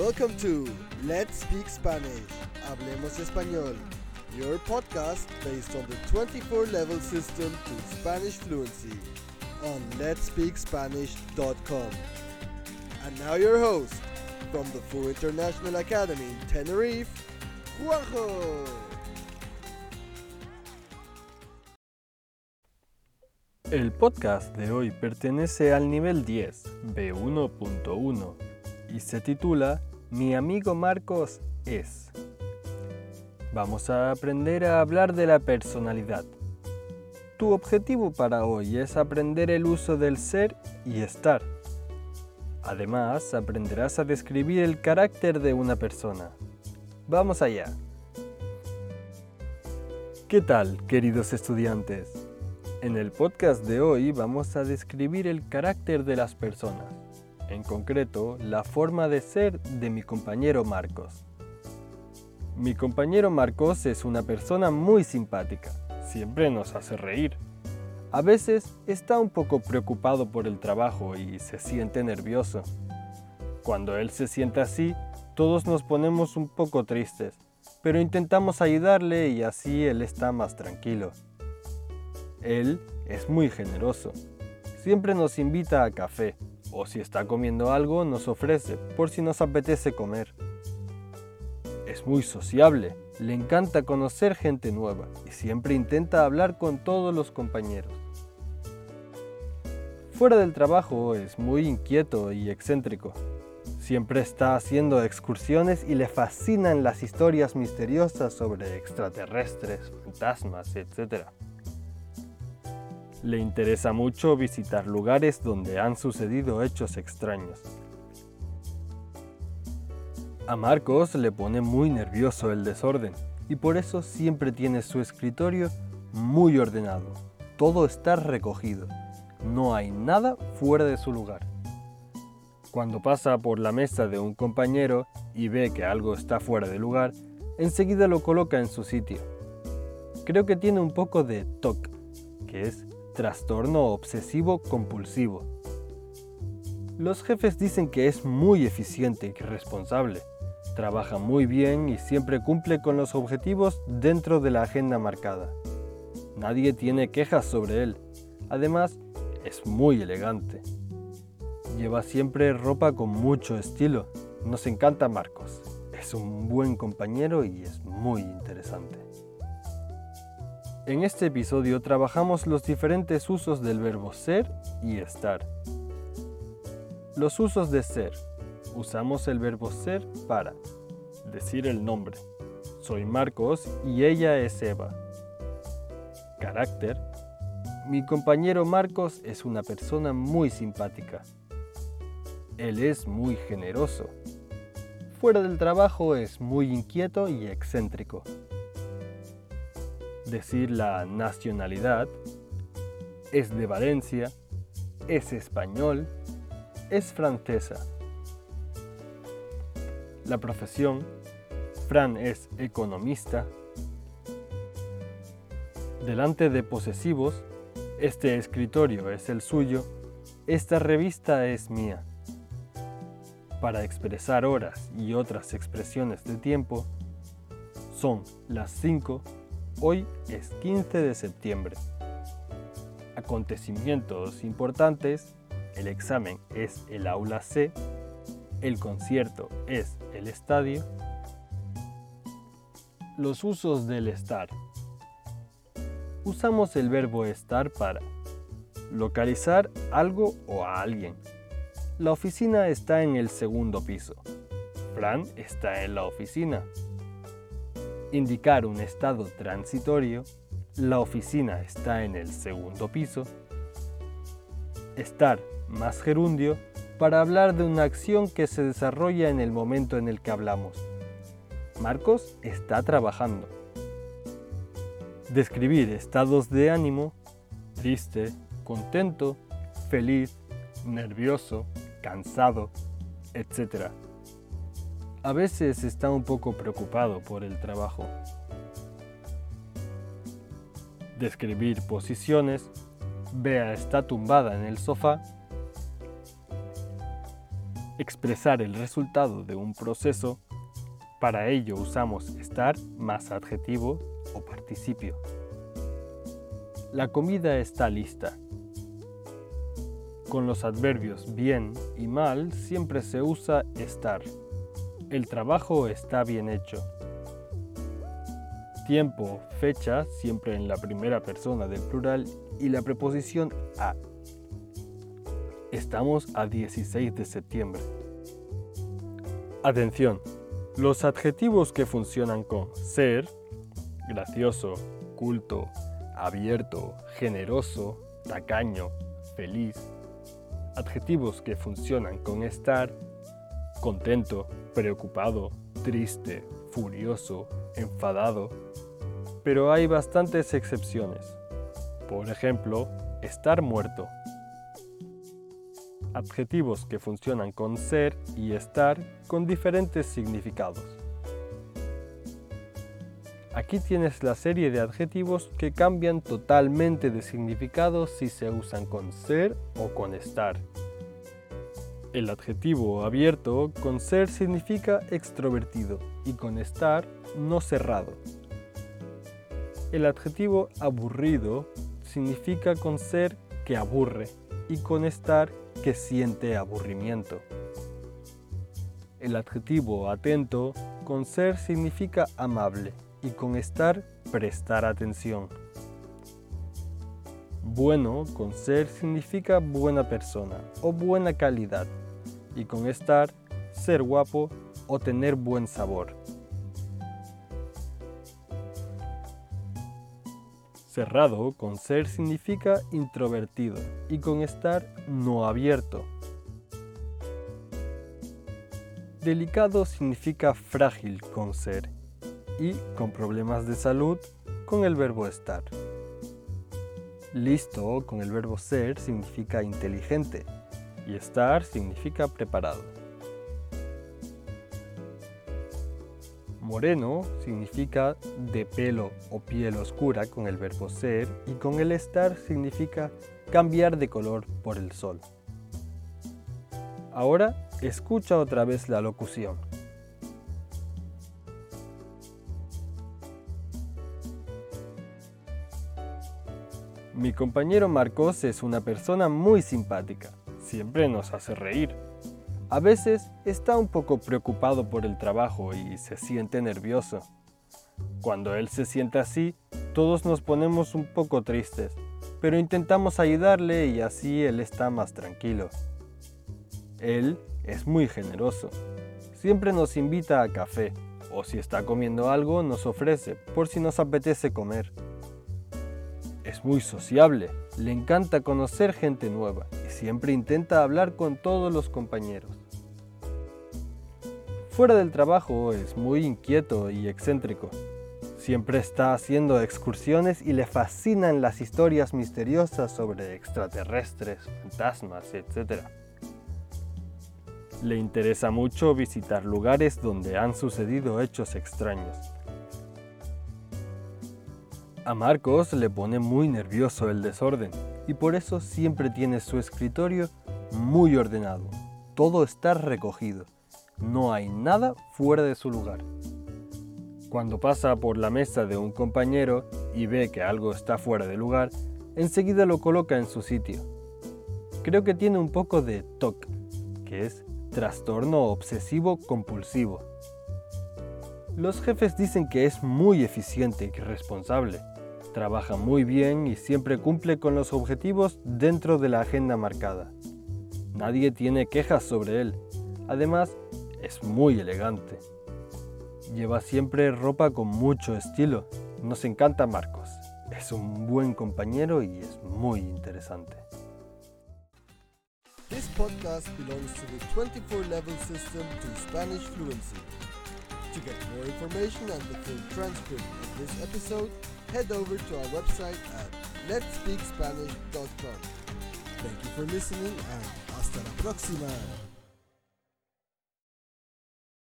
Welcome to Let's Speak Spanish. Hablemos Español. Your podcast based on the 24 level system to Spanish fluency on letspeakspanish.com. And now your host from the Full International Academy in Tenerife, Juanjo. El podcast de hoy pertenece al nivel 10, B1.1, y se titula Mi amigo Marcos es. Vamos a aprender a hablar de la personalidad. Tu objetivo para hoy es aprender el uso del ser y estar. Además, aprenderás a describir el carácter de una persona. Vamos allá. ¿Qué tal, queridos estudiantes? En el podcast de hoy vamos a describir el carácter de las personas, en concreto la forma de ser de mi compañero Marcos. Mi compañero Marcos es una persona muy simpática, siempre nos hace reír. A veces está un poco preocupado por el trabajo y se siente nervioso. Cuando él se siente así, todos nos ponemos un poco tristes, pero intentamos ayudarle y así él está más tranquilo. Él es muy generoso. Siempre nos invita a café, o si está comiendo algo nos ofrece, por si nos apetece comer. Es muy sociable, le encanta conocer gente nueva y siempre intenta hablar con todos los compañeros. Fuera del trabajo es muy inquieto y excéntrico. Siempre está haciendo excursiones y le fascinan las historias misteriosas sobre extraterrestres, fantasmas, etc. Le interesa mucho visitar lugares donde han sucedido hechos extraños. A Marcos le pone muy nervioso el desorden y por eso siempre tiene su escritorio muy ordenado. Todo está recogido. No hay nada fuera de su lugar. Cuando pasa por la mesa de un compañero y ve que algo está fuera de lugar, enseguida lo coloca en su sitio. Creo que tiene un poco de TOC, que es trastorno obsesivo compulsivo. Los jefes dicen que es muy eficiente y responsable. Trabaja muy bien y siempre cumple con los objetivos dentro de la agenda marcada. Nadie tiene quejas sobre él. Además, es muy elegante. Lleva siempre ropa con mucho estilo. Nos encanta Marcos. Es un buen compañero y es muy interesante. En este episodio trabajamos los diferentes usos del verbo ser y estar. Los usos de ser. Usamos el verbo ser para decir el nombre. Soy Marcos y ella es Eva. Carácter. Mi compañero Marcos es una persona muy simpática. Él es muy generoso. Fuera del trabajo es muy inquieto y excéntrico decir la nacionalidad, es de Valencia, es español, es francesa. La profesión, Fran es economista. Delante de posesivos, este escritorio es el suyo, esta revista es mía. Para expresar horas y otras expresiones de tiempo, son las 5 Hoy es 15 de septiembre. Acontecimientos importantes. El examen es el aula C. El concierto es el estadio. Los usos del estar. Usamos el verbo estar para localizar algo o a alguien. La oficina está en el segundo piso. Fran está en la oficina indicar un estado transitorio, la oficina está en el segundo piso, estar más gerundio para hablar de una acción que se desarrolla en el momento en el que hablamos. Marcos está trabajando. Describir estados de ánimo, triste, contento, feliz, nervioso, cansado, etc. A veces está un poco preocupado por el trabajo. Describir posiciones. Bea está tumbada en el sofá. expresar el resultado de un proceso, para ello usamos estar más adjetivo o participio. La comida está lista. Con los adverbios bien y mal siempre se usa estar. El trabajo está bien hecho. Tiempo, fecha, siempre en la primera persona del plural y la preposición a Estamos a 16 de septiembre. Atención, los adjetivos que funcionan con ser, gracioso, culto, abierto, generoso, tacaño, feliz. Adjetivos que funcionan con estar, contento, preocupado, triste, furioso, enfadado. Pero hay bastantes excepciones. Por ejemplo, estar muerto, adjetivos que funcionan con ser y estar con diferentes significados. Aquí tienes la serie de adjetivos que cambian totalmente de significado si se usan con ser o con estar. El adjetivo abierto con ser significa extrovertido y con estar no cerrado. El adjetivo aburrido significa con ser que aburre y con estar que siente aburrimiento. El adjetivo atento con ser significa amable y con estar prestar atención. Bueno con ser significa buena persona o buena calidad y con estar ser guapo o tener buen sabor. Cerrado con ser significa introvertido y con estar no abierto. Delicado significa frágil con ser y con problemas de salud con el verbo estar. Listo con el verbo ser significa inteligente y estar significa preparado. Moreno significa de pelo o piel oscura con el verbo ser y con el estar significa cambiar de color por el sol. Ahora escucha otra vez la locución. Mi compañero Marcos es una persona muy simpática. Siempre nos hace reír. A veces está un poco preocupado por el trabajo y se siente nervioso. Cuando él se siente así, todos nos ponemos un poco tristes, pero intentamos ayudarle y así él está más tranquilo. Él es muy generoso. Siempre nos invita a café, o si está comiendo algo nos ofrece, por si nos apetece comer. Muy sociable, le encanta conocer gente nueva y siempre intenta hablar con todos los compañeros. Fuera del trabajo es muy inquieto y excéntrico. Siempre está haciendo excursiones y le fascinan las historias misteriosas sobre extraterrestres, fantasmas, etc. Le interesa mucho visitar lugares donde han sucedido hechos extraños. A Marcos le pone muy nervioso el desorden y por eso siempre tiene su escritorio muy ordenado. Todo está recogido no hay nada fuera de su lugar. Cuando pasa por la mesa de un compañero y ve que algo está fuera de lugar, enseguida lo coloca en su sitio. Creo que tiene un poco de TOC, que es trastorno obsesivo compulsivo. Los jefes dicen que es muy eficiente y responsable. Trabaja muy bien y siempre cumple con los objetivos dentro de la agenda marcada. Nadie tiene quejas sobre él. Además, es muy elegante. Lleva siempre ropa con mucho estilo. Nos encanta Marcos. Es un buen compañero y es muy interesante. This podcast belongs to the 24 level system to Spanish fluency. To get more information and the full transcript of this episode, head over to our website at letspeakspanish.com. Thank you for listening and hasta la próxima.